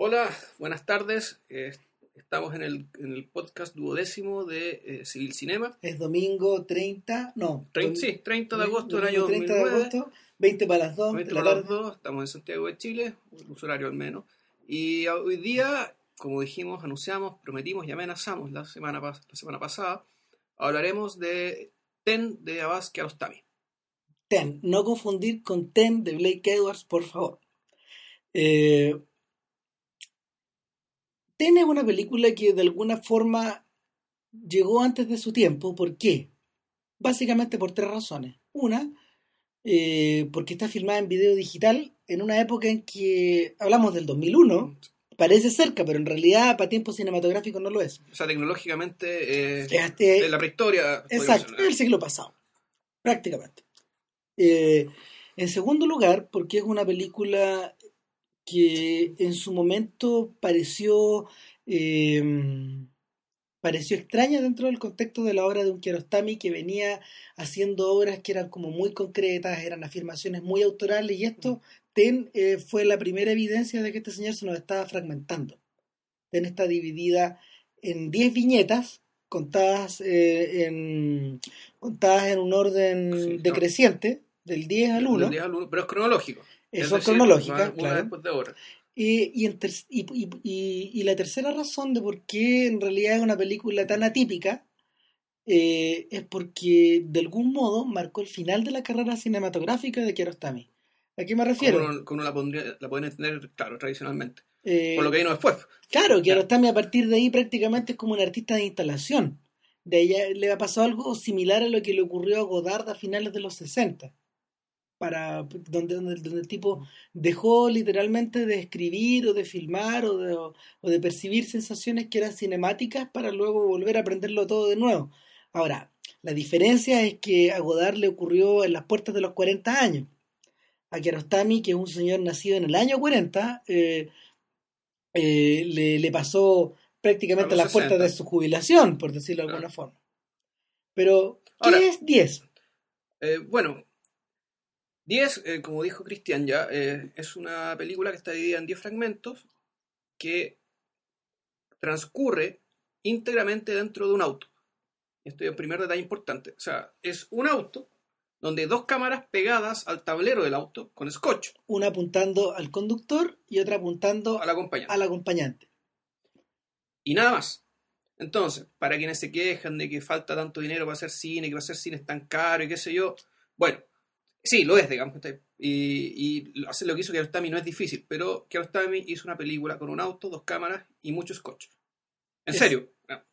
Hola, buenas tardes. Eh, estamos en el, en el podcast duodécimo de eh, Civil Cinema. Es domingo 30, no. Trein- sí, 30 de agosto del año domingo 30 de 2009. agosto, 20 para las 2 20 de la para las tarde. dos, estamos en Santiago de Chile, un horario al menos. Y hoy día, como dijimos, anunciamos, prometimos y amenazamos la semana, la semana pasada, hablaremos de Ten de Abbas Kiarostami. Ten, no confundir con Ten de Blake Edwards, por favor. Eh, Ten es una película que de alguna forma llegó antes de su tiempo. ¿Por qué? Básicamente por tres razones. Una, eh, porque está filmada en video digital en una época en que hablamos del 2001. Parece cerca, pero en realidad para tiempo cinematográfico no lo es. O sea, tecnológicamente, eh, Este- en la prehistoria. Exacto, hablar. el siglo pasado, prácticamente. Eh, en segundo lugar, porque es una película que en su momento pareció eh, pareció extraña dentro del contexto de la obra de un Kiarostami que venía haciendo obras que eran como muy concretas, eran afirmaciones muy autorales y esto Ten eh, fue la primera evidencia de que este señor se nos estaba fragmentando. Ten está dividida en 10 viñetas contadas, eh, en, contadas en un orden Sí, decreciente, del 10 al 1. Del 10 al uno, pero es cronológico. Eh, Es son decir, cronológicas, una- una claro. después de otra. Y, y, en ter- y, y- y- y la tercera razón de por qué en realidad es una película tan atípica eh, es porque de algún modo marcó el final de la carrera cinematográfica de Kiarostami. ¿A qué me refiero? Como la, pondría, la pueden entender, claro, tradicionalmente. Eh, Por lo que vino después. Claro, Kiarostami a partir de ahí prácticamente es como un artista de instalación. De ella le ha pasado algo similar a lo que le ocurrió a Godard a finales de los 60. Para, donde, donde, donde el tipo dejó literalmente de escribir o de filmar o de, o de percibir sensaciones que eran cinemáticas para luego volver a aprenderlo todo de nuevo. Ahora, la diferencia es que a Godard le ocurrió en las puertas de los 40 años. A Kiarostami, que es un señor nacido en el año 40, eh, eh, le, le pasó prácticamente A las puertas 60. de su jubilación, por decirlo de alguna forma. Pero, ¿qué Ahora- es 10? Eh, bueno, 10, eh, como dijo Cristian ya, eh, es una película que está dividida en 10 fragmentos que transcurre íntegramente dentro de un auto. Este es el primer detalle importante. O sea, es un auto donde hay dos cámaras pegadas al tablero del auto con scotch Una apuntando al conductor y otra apuntando al acompañante. al acompañante. Y nada más. Entonces, para quienes se quejan de que falta tanto dinero para hacer cine, que para hacer cine es tan caro y qué sé yo, bueno, sí, lo es, digamos. Y, y hacer lo que hizo Kiarostami no es difícil, pero Kiarostami hizo una película con un auto, dos cámaras y mucho scotch. En Es- serio. Ah,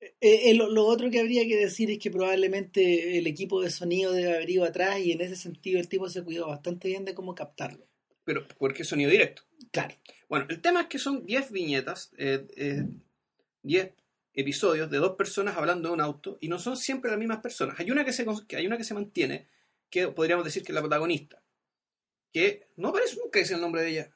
Eh, eh, lo, lo otro que habría que decir es que probablemente el equipo de sonido debe haber ido atrás y en ese sentido el tipo se cuidó bastante bien de cómo captarlo. Pero, porque es sonido directo. Claro. Bueno, el tema es que son 10 viñetas, eh, eh, 10 episodios de dos personas hablando de un auto y no son siempre las mismas personas. Hay una que se, hay una que se mantiene, que podríamos decir que es la protagonista, que no aparece nunca dice el nombre de ella.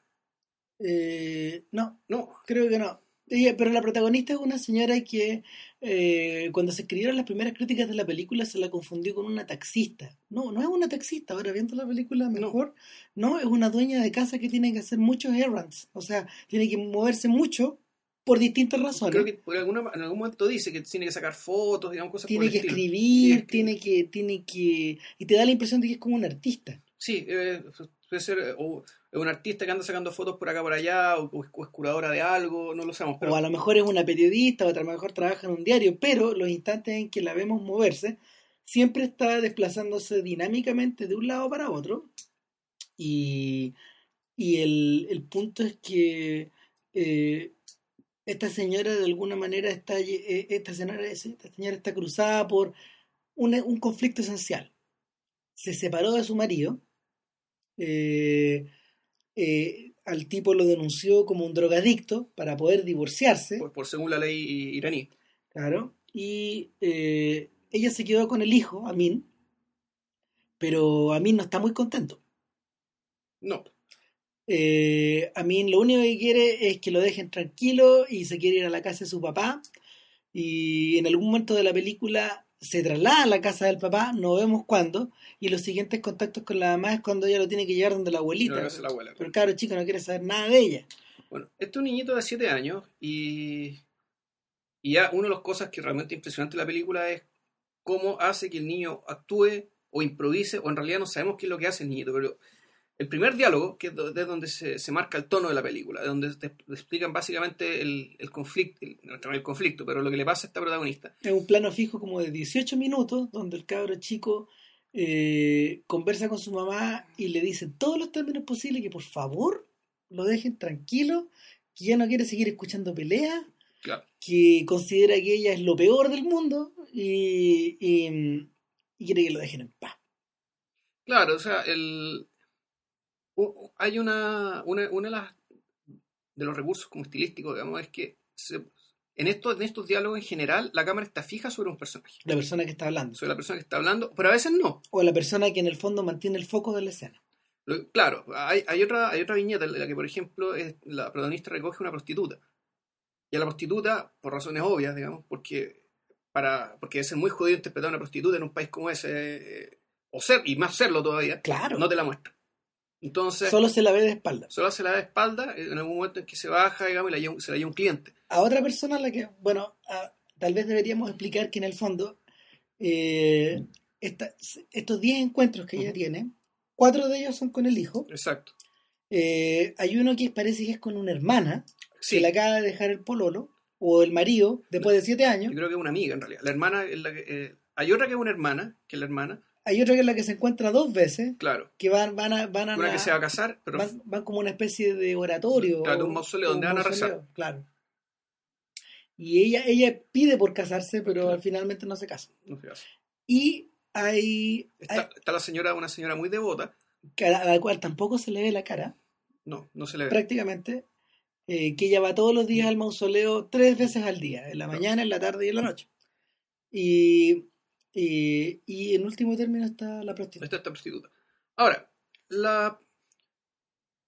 Eh, no, No, Creo que no. Ella- pero la protagonista es una señora que eh, cuando se escribieron las primeras críticas de la película se la confundió con una taxista. No, no es una taxista. Ahora viendo la película mejor, no, es una dueña de casa que tiene que hacer muchos errands. O sea, tiene que moverse mucho por distintas razones. creo que por alguna, en algún momento dice que tiene que sacar fotos, digamos, cosas tiene el que estilo. escribir, Tiene que- tiene que, tiene que... Y te da la impresión de que es como un artista. Sí, eh, puede ser eh, o, es un artista que anda sacando fotos por acá por allá, o, o es, o es curadora de algo, no lo sabemos. Pero O a lo mejor es una periodista, o a lo mejor trabaja en un diario, pero los instantes en que la vemos moverse, siempre está desplazándose dinámicamente de un lado para otro. Y, y el, el punto es que eh, esta señora de alguna manera está, eh, esta señora, esta señora está cruzada por un, un conflicto esencial. Se separó de su marido. eh, eh, al tipo lo denunció como un drogadicto para poder divorciarse. por, por según la ley iraní. Claro. Y eh, ella se quedó con el hijo, Amin. Pero Amin no está muy contento. No, Eh, Amin lo único que quiere es que lo dejen tranquilo y se quiere ir a la casa de su papá. Y en algún momento de la película se traslada a la casa del papá, no vemos cuándo. Y los siguientes contactos con la mamá es cuando ella lo tiene que llevar donde la no abuelita. hace la abuela. Pero el cabro chico no quiere saber nada de ella. Bueno, este es un niñito de 7 años y, y ya una de las cosas que realmente impresionante de la película es cómo hace que el niño actúe o improvise, o en realidad no sabemos qué es lo que hace el niñito, pero el primer diálogo, que es de donde se, se marca el tono de la película, de donde te, explican básicamente el, el conflicto, el, no el conflicto, pero lo que le pasa a esta protagonista. Es un plano fijo como de 18 minutos, donde el cabro chico eh, conversa con su mamá y le dice todos los términos posibles que por favor lo dejen tranquilo, que ya no quiere seguir escuchando peleas, Claro. que considera que ella es lo peor del mundo y, y, y quiere que lo dejen en paz. Claro, o sea, el, hay una, una, una de, las, de los recursos como estilísticos, digamos, es que se- en, estos, en estos diálogos en general la cámara está fija sobre un personaje, La persona que está hablando. sobre la persona que está hablando, pero a veces no. O la persona que en el fondo mantiene el foco de la escena. Lo- Claro, hay, hay, otra, hay otra viñeta en la que, por ejemplo, es- la protagonista recoge una prostituta. Y a la prostituta, por razones obvias, digamos, porque para porque es muy jodido interpretar a una prostituta en un país como ese, eh, o ser, y más serlo todavía, Claro. no te la muestra. Entonces, Solo se la ve de espalda. solo se la da de espalda eh, en algún momento en que se baja, digamos, y la lleva- se la lleva un cliente. A otra persona a la que, bueno, a- tal vez deberíamos explicar que en el fondo eh, esta- estos 10 encuentros que ella tiene, cuatro de ellos son con el hijo. Exacto. Eh, hay uno que parece que es con una hermana, Sí, que le acaba de dejar el pololo, o el marido, después de siete años. yo creo que es una amiga en realidad. La hermana la que... eh, hay otra que es una hermana, que es la hermana, Hay otra que es la que se encuentra dos veces, claro. que van, van a, van a Una la- que se va a casar, pero van, van como una especie de oratorio. Claro, de un mausoleo donde van a rezar. Claro. Y ella, ella pide por casarse, pero Claro. finalmente no se casa. no se casa. Y hay, Está, hay- está la señora, una señora muy devota. que a la cual tampoco se le ve la cara, No, no se le ve. prácticamente, eh, que ella va todos los días al mausoleo tres veces al día, en la mañana, en la tarde y en la noche. Y, y, y en último término está la prostituta. Está esta prostituta. Ahora, la,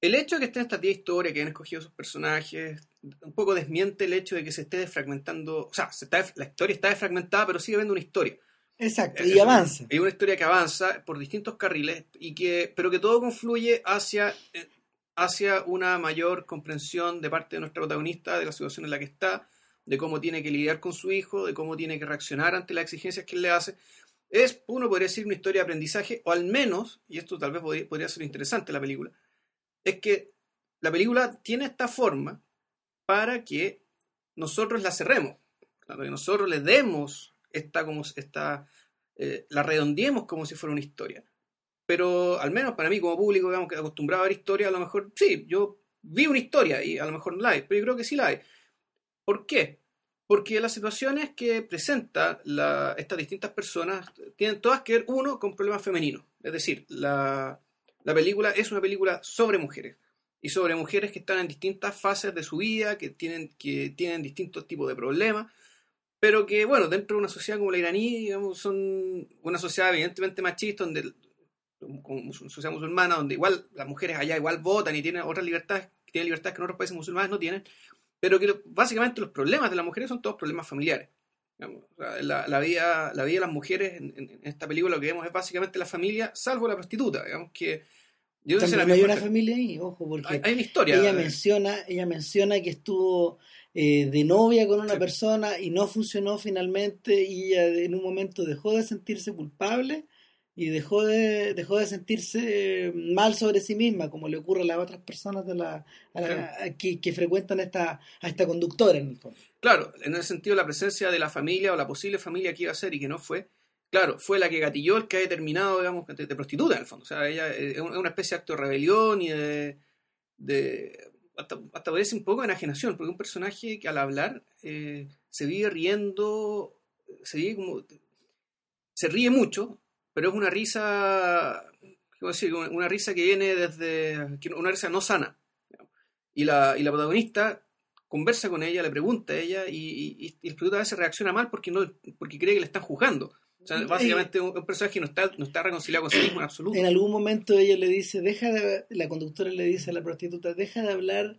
el hecho de que estén estas 10 historias, que han escogido sus personajes, un poco desmiente el hecho de que se esté desfragmentando. O sea, se está, la historia está desfragmentada, pero sigue habiendo una historia. Exacto, Es- y avanza. Es una historia que avanza por distintos carriles, y que, pero que todo confluye hacia, eh, hacia una mayor comprensión de parte de nuestra protagonista de la situación en la que está, de cómo tiene que lidiar con su hijo, de cómo tiene que reaccionar ante las exigencias que él le hace. Es, uno podría decir, una historia de aprendizaje, o al menos, y esto tal vez podría, podría ser interesante la película, es que la película tiene esta forma para que nosotros la cerremos, para que nosotros le demos esta, como, esta, eh, la redondeemos como si fuera una historia. Pero al menos para mí como público, digamos, que acostumbrado a ver historia, a lo mejor sí, yo vi una historia y a lo mejor no la hay, pero yo creo que sí la hay. ¿Por qué? Porque las situaciones que presenta la, estas distintas personas tienen todas que ver, uno, con problemas femeninos. Es decir, la, la película es una película sobre mujeres. Y sobre mujeres que están en distintas fases de su vida, que tienen, que tienen distintos tipos de problemas, pero que, bueno, dentro de una sociedad como la iraní, digamos, son una sociedad evidentemente machista, donde, como sociedad musulmana, donde igual las mujeres allá igual votan y tienen otras libertades, tienen libertades que en otros países musulmanes no tienen, pero que lo- básicamente los problemas de las mujeres son todos problemas familiares. Digamos, o sea, la, la vida, la vida de las mujeres en, esta película lo que vemos es básicamente la familia, salvo la prostituta, digamos que... Yo También sinceramente, hay una familia ahí, ojo, porque hay, hay una historia. ella menciona, ella menciona que estuvo eh, de novia con una Sí. persona y no funcionó finalmente y ella en un momento dejó de sentirse culpable y dejó de, dejó de sentirse mal sobre sí misma, como le ocurre a las otras personas de la, a la- a- que, que frecuentan esta, a esta conductora en el fondo. Claro, en el sentido la presencia de la familia o la posible familia que iba a ser y que no fue, claro, fue la que gatilló el que ha determinado, digamos, de, de prostituta en el fondo. O sea, ella eh, es una es una especie de acto de rebelión y de. de hasta, hasta parece un poco de enajenación, porque un personaje que al hablar eh, se vive riendo, se vive como. se ríe mucho, pero es una risa. ¿Cómo decir? Una, risa que viene desde. una risa no sana. Y la, y la protagonista conversa con ella, le pregunta a ella y, y, y el protagonista a veces reacciona mal porque no porque cree que le están juzgando. O sea, básicamente un, un personaje que no está, no está reconciliado con sí mismo en absoluto. En algún momento ella le dice, deja de, la conductora le dice a la prostituta, deja de hablar,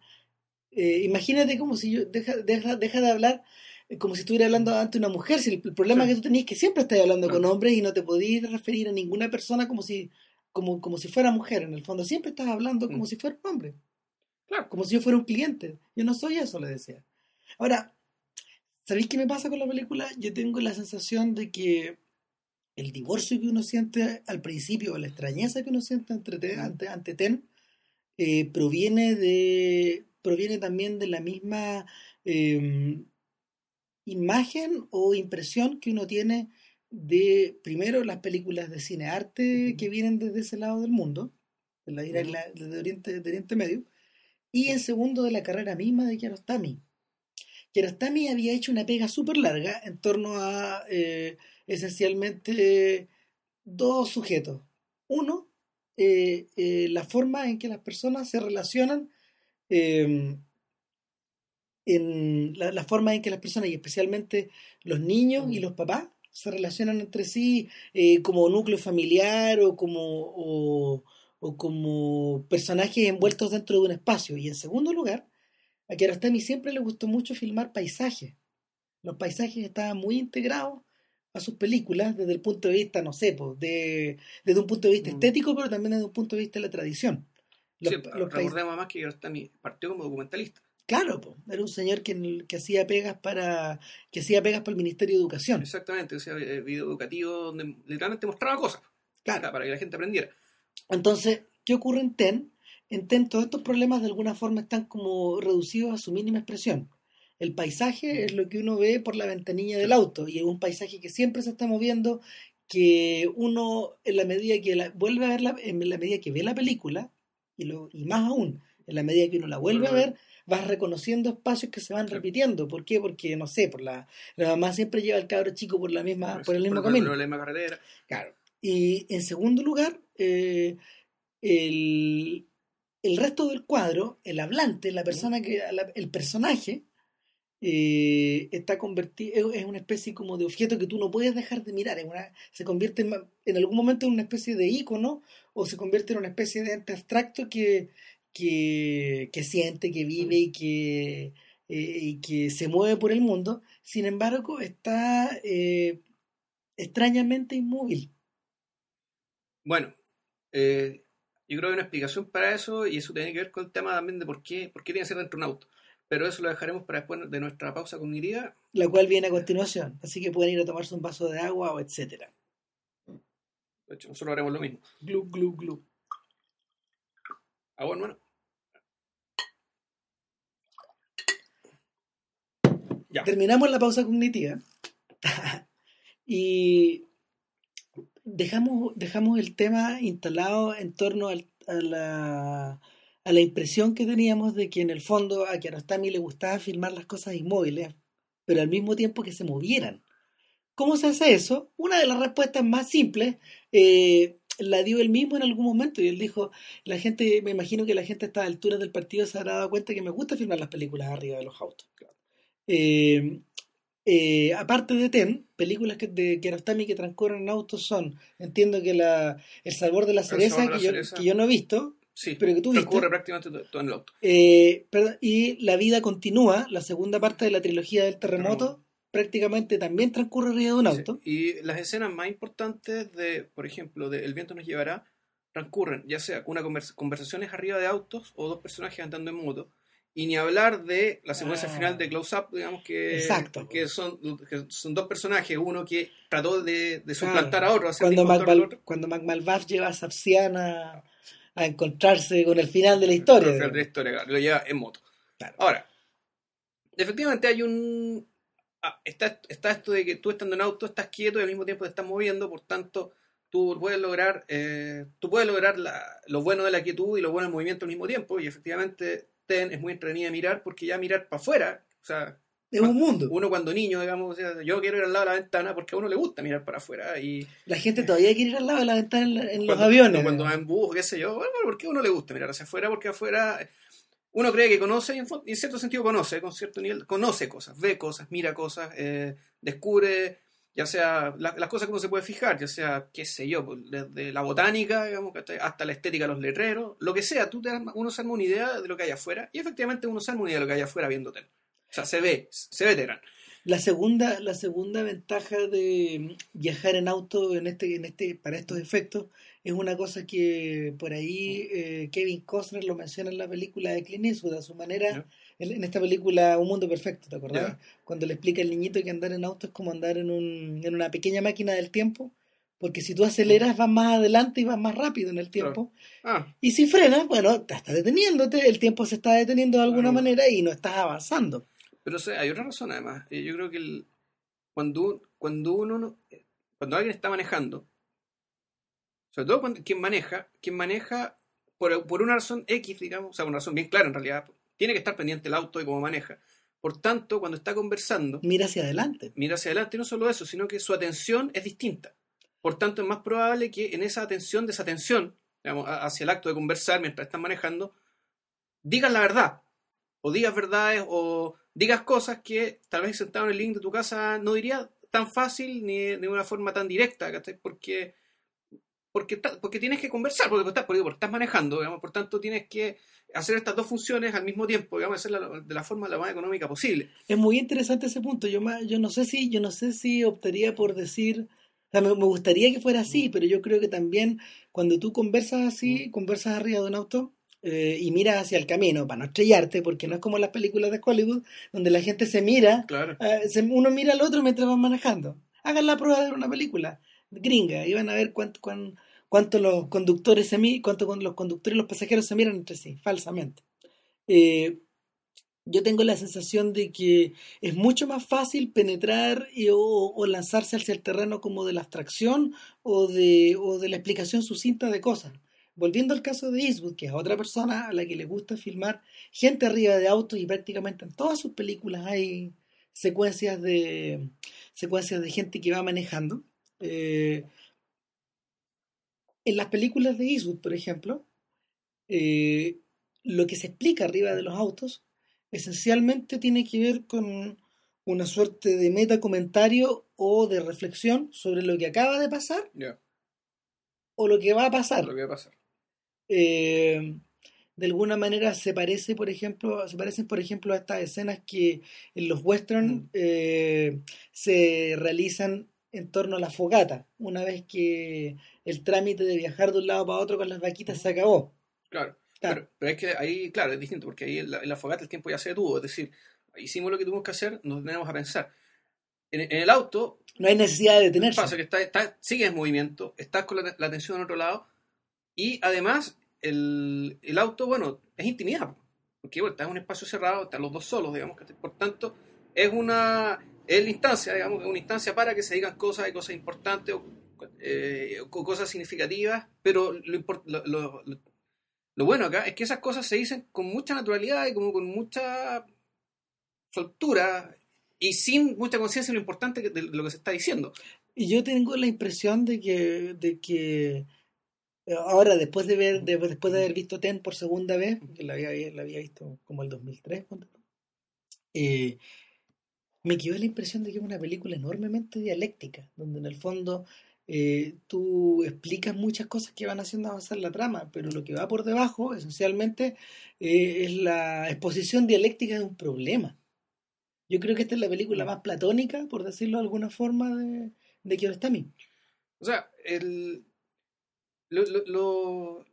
eh, imagínate como si yo, deja, deja, deja de hablar eh, como si estuviera hablando ante una mujer, si el, el problema Sí. que tú tenías es que siempre estás hablando Claro. con hombres y no te podías referir a ninguna persona como si, como, como si fuera mujer, en el fondo siempre estás hablando como Mm. si fuera un hombre. Claro. Como si yo fuera un cliente. Yo no soy eso, le decía. Ahora, ¿sabéis qué me pasa con la película? Yo tengo la sensación de que el divorcio que uno siente al principio, la extrañeza que uno siente ante, ante, ante Ten, eh, proviene de proviene también de la misma eh, imagen o impresión que uno tiene de, primero, las películas de cine arte que vienen desde ese lado del mundo, de la, de la- desde Oriente, de Oriente Medio, y en segundo, de la carrera misma de Kiarostami. Kiarostami había hecho una pega súper larga en torno a eh, esencialmente dos sujetos. Uno, eh, eh, la forma en que las personas se relacionan eh, en la, la forma en que las personas, y especialmente los niños y los papás, se relacionan entre sí eh, como núcleo familiar o como, o, o como personajes envueltos dentro de un espacio. Y en segundo lugar, a Kiarostami siempre le gustó mucho filmar paisajes. Los paisajes estaban muy integrados a sus películas desde el punto de vista, no sé, pues, de, desde un punto de vista Mm. estético, pero también desde un punto de vista de la tradición. Los- Sí, los recordemos además que Kiarostami partió como documentalista. Claro, po, era un señor que, que hacía pegas para que hacía pegas para el Ministerio de Educación. Exactamente, o sea, eh, video educativo donde literalmente mostraba cosas Claro. para que la gente aprendiera. Entonces, ¿qué ocurre en TEN? En TEN todos estos problemas de alguna forma están como reducidos a su mínima expresión. El paisaje es lo que uno ve por la ventanilla del auto y es un paisaje que siempre se está moviendo, que uno en la medida que la, vuelve a ver la, en la medida que ve la película y, lo, y más aún en la medida que uno la vuelve a ver vas reconociendo espacios que se van repitiendo. ¿Por qué? Porque no sé, por la, la mamá siempre lleva al cabro chico por la misma por el mismo por, camino. por la misma carretera. Claro. Y en segundo lugar, eh, el, el resto del cuadro, el hablante, la persona que, la- el personaje, eh, está convertido, es una especie como de objeto que tú no puedes dejar de mirar. es una- se convierte en, en algún momento en una especie de ícono o se convierte en una especie de abstracto que, que, que siente, que vive y que, eh, y que se mueve por el mundo. Sin embargo, está eh, extrañamente inmóvil. Bueno, eh, yo creo que hay una explicación para eso y eso tiene que ver con el tema también de por qué, por qué tiene que ser dentro de un auto. Pero eso lo dejaremos para después de nuestra pausa cognitiva. la cual viene a continuación. Así que pueden ir a tomarse un vaso de agua o etcétera. De hecho, nosotros haremos lo mismo. Glu, glu, glu. Ah, bueno, hermano. Ya. Terminamos la pausa cognitiva y dejamos, dejamos el tema instalado en torno al- a, la, a la impresión que teníamos de que en el fondo a Kiarostami le gustaba filmar las cosas inmóviles, pero al mismo tiempo que se movieran. ¿Cómo se hace eso? Una de las respuestas más simples eh, la dio él mismo en algún momento y él dijo, la gente, me imagino que la gente a estas alturas del partido se habrá dado cuenta que me gusta filmar las películas arriba de los autos. Eh, eh, aparte de Ten, películas que, de Kiarostami que transcurren en autos son, entiendo que la, El sabor de la cereza, sabor de la que, yo, cereza. que yo no he visto, Sí, pero que tú viste. transcurre prácticamente todo, todo en el auto. Eh, perdón, y La vida continúa, la segunda parte de la trilogía del terremoto, prácticamente también transcurre arriba de un auto. Sí, Y las escenas más importantes de, por ejemplo, de El viento nos llevará, transcurren ya sea una convers- conversaciones arriba de autos o dos personajes andando en moto. Y ni hablar de la secuencia Ah. final de Close Up, digamos que, Exacto. que, son, que son dos personajes, uno que trató de, de suplantar Claro. a otro, Cuando el Mac, otro. cuando Mac Malvav lleva a Sapsiana a encontrarse con el final de la historia. Al final de la historia, claro, lo lleva en moto. Claro. Ahora, efectivamente hay un... ah, está, está esto de que tú estando en auto estás quieto y al mismo tiempo te estás moviendo, por tanto tú puedes lograr, eh, tú puedes lograr la- lo bueno de la quietud y lo bueno del movimiento al mismo tiempo y efectivamente TEN es muy entretenida de mirar porque ya mirar para afuera, o sea, Es un mundo. uno cuando niño, digamos, o sea, yo quiero ir al lado de la ventana porque a uno le gusta mirar para afuera y La gente todavía quiere ir al lado de la ventana en, en los cuando, aviones. Cuando va en bus, qué sé yo. Bueno, ¿por qué a uno le gusta mirar hacia afuera? Porque afuera uno cree que conoce y en, en cierto sentido conoce, con cierto nivel, conoce cosas, ve cosas, mira cosas, eh, descubre, ya sea la- las cosas que uno se puede fijar, ya sea, qué sé yo, pues, desde la botánica, hasta la estética de los letreros, lo que sea, tú te arma- uno se arma una idea de lo que hay afuera y efectivamente uno se arma una idea de lo que hay afuera viéndote. O sea, se ve, se ve. La segunda, la segunda ventaja de viajar en auto en este, en este, para estos efectos es una cosa que por ahí eh, Kevin Costner lo menciona en la película de Clint Eastwood, a su manera, en esta película Un Mundo Perfecto, ¿te acordás? Cuando le explica al niñito que andar en auto es como andar en, un, en una pequeña máquina del tiempo, porque si tú aceleras vas más adelante y vas más rápido en el tiempo, Ah, y si frenas, bueno, te estás deteniéndote, el tiempo se está deteniendo de alguna manera y no estás avanzando. pero o sea, hay otra razón además. Yo creo que el- cuando, cuando uno no- eh, cuando alguien está manejando, sobre todo cuando, quien maneja, quien maneja por, por una razón X, digamos, o sea, una razón bien clara en realidad, tiene que estar pendiente del auto y cómo maneja. Por tanto, cuando está conversando, Mira hacia adelante. mira hacia adelante y no solo eso, sino que su atención es distinta. Por tanto, es más probable que en esa atención, desatención, digamos, hacia el acto de conversar mientras están manejando, digas la verdad, o digas verdades, o digas cosas que tal vez sentado en el link de tu casa no dirías tan fácil ni de una forma tan directa. Porque, porque, porque tienes que conversar, porque estás, porque, porque estás manejando, digamos, por tanto tienes que hacer estas dos funciones al mismo tiempo, digamos, hacerla de la forma la más económica posible. Es muy interesante ese punto. Yo, ma- yo no sé si, yo no sé si optaría por decir, o sea, me, me gustaría que fuera así, pero yo creo que también cuando tú conversas así, conversas arriba de un auto eh, y miras hacia el camino para no estrellarte, porque no es como las películas de Hollywood donde la gente se mira, Claro. eh, se- uno mira al otro mientras van manejando. Hagan la prueba de ver una película gringa y van a ver cuánto, cuán- cuánto los conductores se mi- cuánto los conductores y los pasajeros se miran entre sí, falsamente. Eh, yo tengo la sensación de que es mucho más fácil penetrar o, lanzarse hacia el terreno como de la abstracción o de, o de la explicación sucinta de cosas. Volviendo al caso de Eastwood, que es otra persona a la que le gusta filmar gente arriba de autos y prácticamente en todas sus películas hay secuencias de secuencias de gente que va manejando. Eh, en las películas de Eastwood, por ejemplo, eh, lo que se explica arriba de los autos esencialmente tiene que ver con una suerte de meta comentario o de reflexión sobre lo que acaba de pasar o lo que va a pasar. lo que va a pasar. Eh, de alguna manera se parece, por ejemplo, se parecen, por ejemplo, a estas escenas que en los western Mm. eh, se realizan en torno a la fogata, una vez que el trámite de viajar de un lado para otro con las vaquitas se acabó. Claro. Claro. Pero, pero es que ahí, claro, es distinto, porque ahí en la, en la fogata el tiempo ya se detuvo. Es decir, hicimos lo que tuvimos que hacer, nos tenemos a pensar. En, en el auto, No hay necesidad de detenerse. pasa que está, está- sigues en movimiento, estás con la, la atención en otro lado, y además el, el auto, bueno, es intimidad, po, porque bueno, estás en un espacio cerrado, están los dos solos, digamos, que por tanto, es una, es la instancia, digamos, es una instancia para que se digan cosas y cosas importantes o, eh, cosas significativas, pero lo, lo, lo- lo- bueno acá es que esas cosas se dicen con mucha naturalidad y como con mucha soltura y sin mucha conciencia de lo importante que- de lo que se está diciendo. Y yo tengo la impresión de que, de que eh, ahora, después de ver, de- después de haber visto Ten por segunda vez, que la había, la había visto como el 2003, ponte tú, eh, me quedó la impresión de que es una película enormemente dialéctica, donde en el fondo eh, tú explicas muchas cosas que van haciendo avanzar la trama, pero lo que va por debajo, esencialmente, eh, es la exposición dialéctica de un problema. Yo creo que esta es la película más platónica, por decirlo de alguna forma, de, de Kiarostami. O sea, el, lo, lo, lo,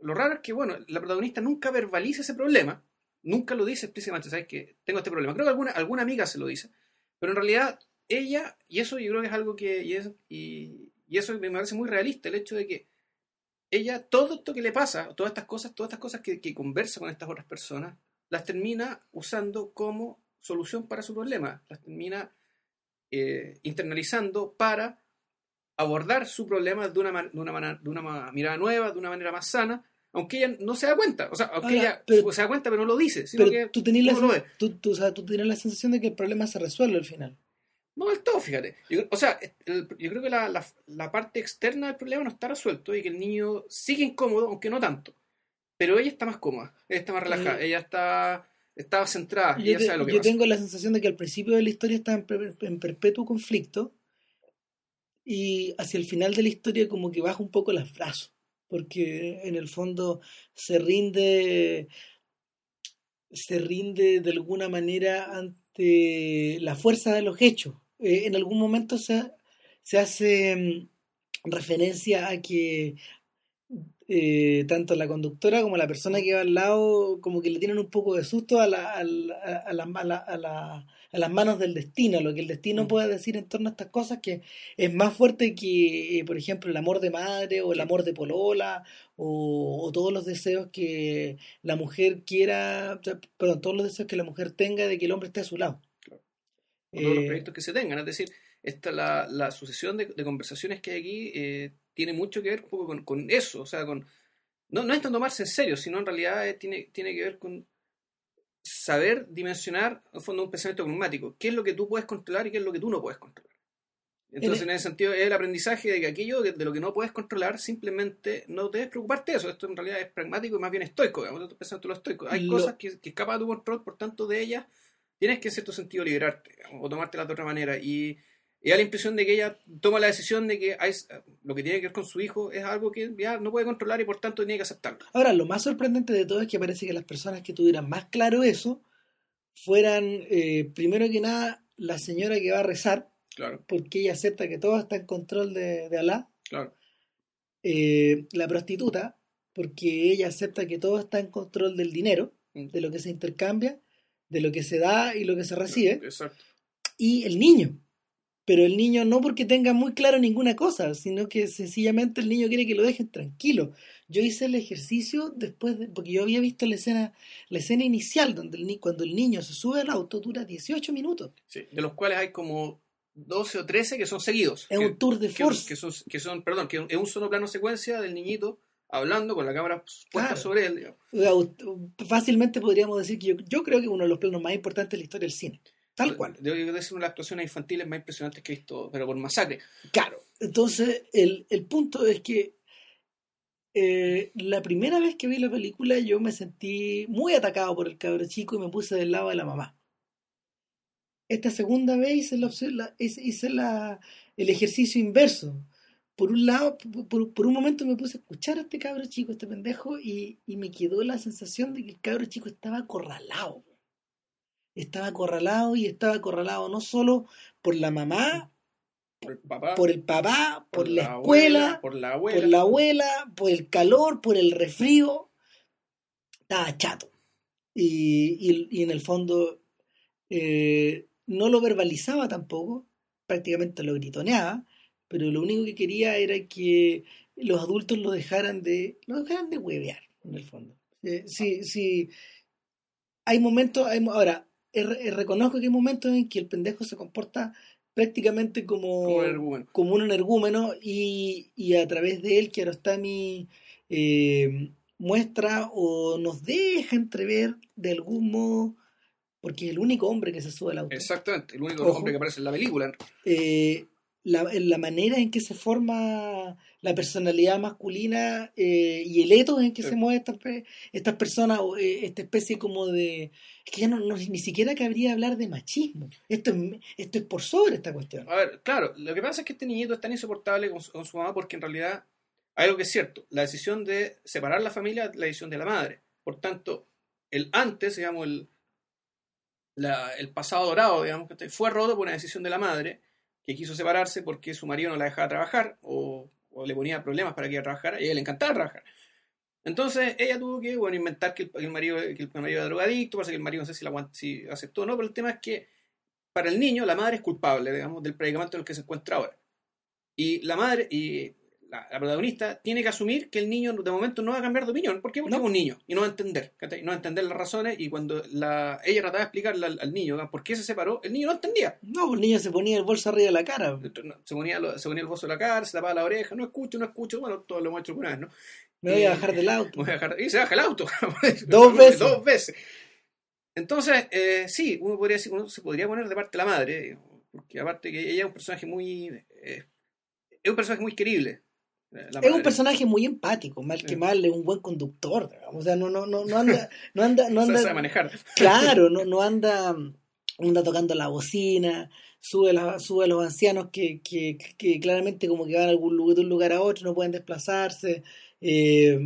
lo raro es que, bueno, la protagonista nunca verbaliza ese problema, nunca lo dice explícitamente, ¿sabes? Que tengo este problema. Creo que alguna, alguna amiga se lo dice, pero en realidad ella, y eso yo creo que es algo que, y, es- y, eso me parece muy realista, el hecho de que ella, todo esto que le pasa, todas estas cosas, todas estas cosas que, conversa con estas otras personas, las termina usando como solución para su problema, las termina eh, internalizando para abordar su problema de una, de, una de una mirada nueva, de una manera más sana, aunque ella no se da cuenta, o sea, aunque Ahora, ella pero- se da cuenta pero no lo dice, sino Pero que tú tenías, la, tú, tú, o sea, tú la sensación de que el problema se resuelve al final. No del todo, fíjate. Yo- o sea, el- yo creo que la, la- la parte externa del problema no está resuelto y que el niño sigue incómodo, aunque no tanto. Pero ella está más cómoda, ella está más relajada, Eh, ella está, está centrada, Yo, ella te- sabe lo que yo pasa. tengo la sensación de que al principio de la historia está en, en perpetuo conflicto y hacia el final de la historia como que baja un poco los brazos, porque en el fondo se rinde, se rinde de alguna manera ante la fuerza de los hechos. Eh, en algún momento se, se hace mm, referencia a que eh, tanto la conductora como la persona que va al lado como que le tienen un poco de susto a, la, a, la- a, la- a la- a la- a las manos del destino, lo que el destino Mm. puede decir en torno a estas cosas que es más fuerte que, eh, por ejemplo, el amor de madre o el amor de polola o, o todos los deseos que la mujer quiera, o sea, perdón, todos los deseos que la mujer tenga de que el hombre esté a su lado. Claro. o todos los Eh, proyectos que se tengan. Es decir, esta, la, la sucesión de, de conversaciones que hay aquí eh, tiene mucho que ver un poco con, con eso, o sea, con no, no es tan tomarse en serio, sino en realidad eh, tiene, tiene que ver con saber dimensionar, en fondo, un pensamiento pragmático. ¿Qué es lo que tú puedes controlar y qué es lo que tú no puedes controlar? Entonces, en ese sentido, es el aprendizaje de que aquello de, de lo que no puedes controlar, simplemente no debes preocuparte de eso. Esto en realidad es pragmático y más bien estoico, digamos, de lo estoico. Hay Lo- cosas que, que escapan de tu control, por tanto, de ellas tienes que en cierto sentido liberarte digamos, o tomártelas de otra manera. Y, y da la impresión de que ella toma la decisión de que hay, lo que tiene que ver con su hijo es algo que ya no puede controlar y por tanto tiene que aceptarlo. Ahora, lo más sorprendente de todo es que parece que las personas que tuvieran más claro eso fueran, eh, primero que nada, la señora que va a rezar, Claro, porque ella acepta que todo está en control de, de Alá, claro. eh, la prostituta, porque ella acepta que todo está en control del dinero, Mm. de lo que se intercambia, de lo que se da y lo que se recibe, Exacto. y el niño. Pero el niño no porque tenga muy claro ninguna cosa, sino que sencillamente el niño quiere que lo dejen tranquilo. Yo hice el ejercicio después de, porque yo había visto la escena, la escena inicial donde el ni- cuando el niño se sube al auto dura 18 minutos. Sí, de los cuales hay como 12 o 13 que son seguidos. Es que, un tour de force. que son, que son, perdón, que es un solo plano secuencia del niñito hablando con la cámara puesta Claro. sobre él. digamos. Fácilmente podríamos decir que yo, yo creo que uno de los planos más importantes de la historia del cine. Tal cual. Debo ser una de las actuaciones infantiles más impresionantes que he visto, pero por masacre. Claro. Entonces, el, el punto es que eh, la primera vez que vi la película yo me sentí muy atacado por el cabro chico y me puse del lado de la mamá. Esta segunda vez hice, la, la- hice, hice la- el ejercicio inverso. Por un lado, por, por un momento me puse a escuchar a este cabro chico, a este pendejo, y, y me quedó la sensación de que el cabro chico estaba acorralado. Estaba acorralado y estaba acorralado no solo por la mamá, Por el papá, por el papá, por, la, escuela, por la abuela. por la abuela, por el calor, por el resfrío. Estaba chato. Y, y- y en el fondo eh, no lo verbalizaba tampoco, prácticamente lo gritoneaba, pero lo único que quería era que los adultos lo dejaran de, lo dejaran de huevear, en el fondo. Eh, sí, sí. Hay momentos, hay, ahora, reconozco que hay momentos en que el pendejo se comporta prácticamente como, Como un energúmeno y, y a través de él Kiarostami eh, muestra o nos deja entrever de algún modo, porque es el único hombre que se sube al auto, Exactamente, el único Ojo. hombre que aparece en la película. eh, la, la manera en que se forma la personalidad masculina eh, y el etos en que Sí. se mueven estas, estas personas, o, eh, esta especie como de... Es que ya no, no- ni siquiera cabría hablar de machismo. Esto es, esto es por sobre esta cuestión. A ver, claro, lo que pasa es que este niñito es tan insoportable con su, con su mamá porque en realidad hay algo que es cierto. La decisión de separar la familia es la decisión de la madre. Por tanto, el antes, digamos, el, la- el pasado dorado, digamos, que fue roto por una decisión de la madre que quiso separarse porque su marido no la dejaba trabajar o, le ponía problemas para que ella trabajara y a ella le encantaba trabajar. Entonces ella tuvo que bueno, inventar que el, que el marido, que el marido era drogadicto, parece que el marido no sé si, la, aceptó o no, pero el tema es que para el niño la madre es culpable, digamos, del predicamento en el que se encuentra ahora. Y la madre, y la, la protagonista, tiene que asumir que el niño de momento no va a cambiar de opinión. ¿Por qué? Porque No. es un niño y no va a entender, ¿cachai? No va a entender las razones y cuando la, ella trataba de explicarle al, al niño por qué se separó, el niño no entendía. No, el niño se ponía el bolso arriba de la cara. Se ponía, se ponía el bolso de la cara, se tapaba la oreja, no escucho, no escucho, bueno, todo lo hemos hecho alguna vez, ¿no? Me voy a bajar del auto. Voy a bajar- y se baja el auto. Dos veces. Dos veces. Entonces, eh, sí, uno podría decir, uno se podría poner de parte de la madre, porque aparte que ella es un personaje muy, eh, es un personaje muy querible. La Es un personaje muy empático, mal que Sí. mal, es un buen conductor, digamos. o sea, no, no, no, no anda, no anda, no anda, sabe manejar. claro, no, no anda, anda tocando la bocina, sube, la, sube a los ancianos que, que, que claramente como que van a algún lugar, de un lugar a otro, no pueden desplazarse, eh,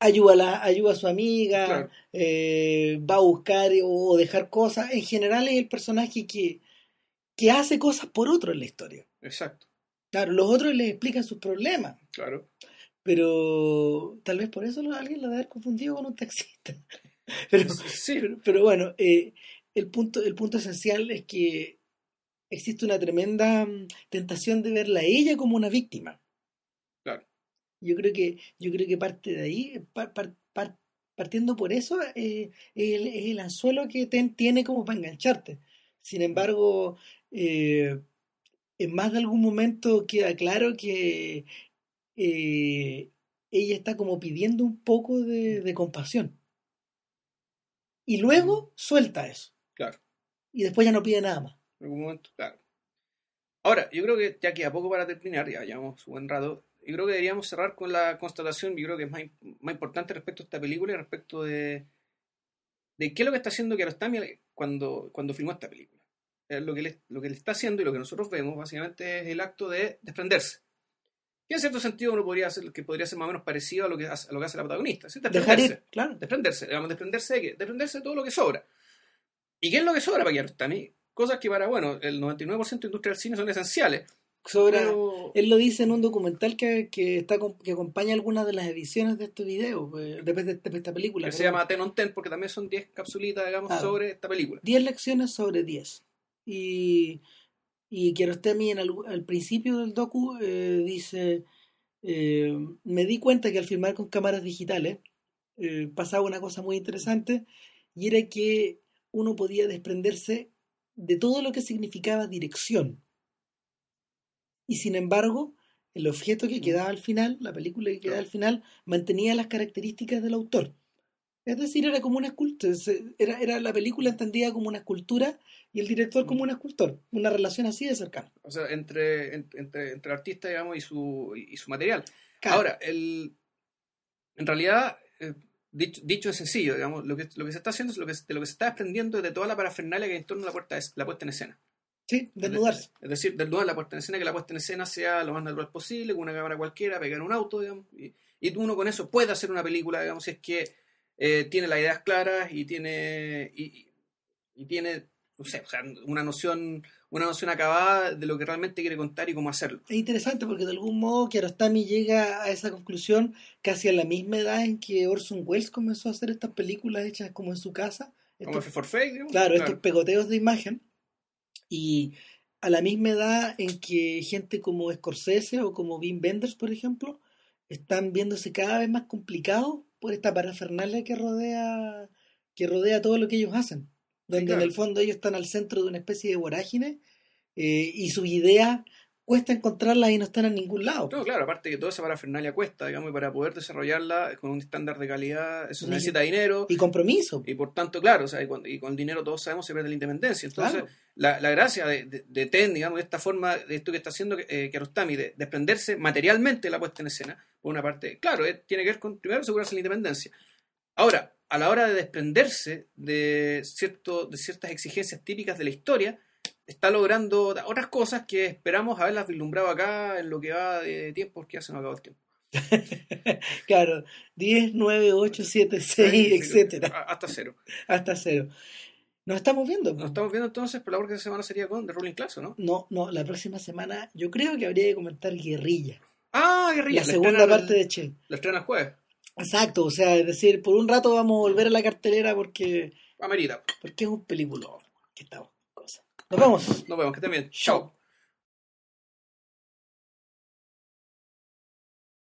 ayuda, a la, ayuda a su amiga, Claro. eh, va a buscar o dejar cosas, en general es el personaje que, que hace cosas por otro en la historia. Exacto, Claro, los otros les explican sus problemas. claro. Pero tal vez por eso lo- alguien la debe haber confundido con un taxista. Pero, Sí, pero, pero bueno, eh, el, punto, el punto esencial es que existe una tremenda mm, tentación de verla a ella como una víctima. Claro. Yo creo que, yo creo que parte de ahí, par- par- par- partiendo por eso, eh, el, el anzuelo que ten- tiene como para engancharte. Sin embargo, eh, en más de algún momento queda claro que eh, ella está como pidiendo un poco de, de compasión. Y luego suelta eso. claro. Y después ya no pide nada más. En algún momento, claro. Ahora, yo creo que ya queda poco para terminar, ya llevamos un buen rato. Yo creo que deberíamos cerrar con la constatación, yo creo que es más, im- más importante respecto a esta película y respecto de, de qué es lo que está haciendo Kiarostami cuando, cuando filmó esta película. Eh, lo, que le, lo que le está haciendo y lo que nosotros vemos básicamente es el acto de desprenderse. Que en cierto sentido uno podría hacer, que podría ser más o menos parecido a lo que hace, a lo que hace la protagonista. ¿sí? Desprenderse. ir, claro. Desprenderse, digamos, desprenderse de qué? Desprenderse de todo lo que sobra. ¿Y qué es lo que sobra para Kiarostami? Cosas que para, bueno, el 99% de industria del cine son esenciales. Sobra, Pero- él lo dice en un documental que, que está que acompaña algunas de las ediciones de este video, eh, de, de- de esta película. que se llama Ten on Ten, porque también son 10 capsulitas, digamos, Claro. sobre esta película. 10 lecciones sobre 10. Y, y Kiarostami en al, al principio del docu eh, dice, eh, me di cuenta que al filmar con cámaras digitales eh, pasaba una cosa muy interesante y era que uno podía desprenderse de todo lo que significaba dirección. Y sin embargo, el objeto que quedaba al final, la película que quedaba al final, mantenía las características del autor. Es decir, era como una escultura, era, era la película entendida como una escultura y el director como un escultor, una relación así de cercana. O sea, entre, en- entre, entre el artista, digamos, y su, y su material. Claro. Ahora, el, en realidad, eh, dicho, dicho en sencillo, digamos, lo que, lo que se está haciendo es lo que, de lo que se está desprendiendo es de toda la parafernalia que hay en torno a la, puerta, la puesta en escena. sí, desnudarse. Es decir, desnudar la puesta en escena, que la puesta en escena sea lo más natural posible, con una cámara cualquiera, pegar un auto, digamos, y, y uno con eso puede hacer una película, digamos, si es que eh, tiene las ideas claras y tiene, y, tiene, no sé, o sea, una noción, una noción acabada de lo que realmente quiere contar y cómo hacerlo. Es interesante porque de algún modo Kiarostami llega a esa conclusión casi a la misma edad en que Orson Welles comenzó a hacer estas películas hechas como en su casa. Como Estos- F for Fake, digamos. Claro, estos pegoteos de imagen. Y a la misma edad en que gente como Scorsese o como Wim Wenders, por ejemplo, están viéndose cada vez más complicados por esta parafernalia que rodea, que rodea todo lo que ellos hacen. Donde claro. en el fondo ellos están al centro de una especie de vorágine eh, y sus ideas cuesta encontrarlas y no están en ningún lado. No, claro, aparte que toda esa parafernalia cuesta, digamos, y para poder desarrollarla con un estándar de calidad, eso necesita dinero. Y compromiso. Y por tanto, claro, o sea, y, con, y con el dinero todos sabemos se pierde la independencia. Entonces, Claro. la, la gracia de, de, de TEN, digamos, de esta forma, de esto que está haciendo eh, Kiarostami, de desprenderse materialmente de la puesta en escena, por una parte, claro, eh, tiene que ver con, primero, asegurarse la independencia. Ahora, a la hora de desprenderse de, cierto, de ciertas exigencias típicas de la historia, está logrando otras cosas que esperamos haberlas vislumbrado acá en lo que va de tiempo, porque ya se nos acabó el tiempo. Claro, 10, 9, 8, 7, 6, Sí, etcétera, a- Hasta cero. hasta cero. Nos estamos viendo. Nos estamos viendo entonces, pero la próxima semana sería con The Rolling Class, ¿o ¿no? No, no, la próxima semana yo creo que habría que comentar Guerrilla, Ah, Guerrilla. la la segunda parte el- de Che. La estrena el jueves. Exacto, o sea, es decir, por un rato vamos a volver a la cartelera porque, Amerita. porque es un película que está cosa. Nos vemos. Nos vemos, que estén bien. Chao.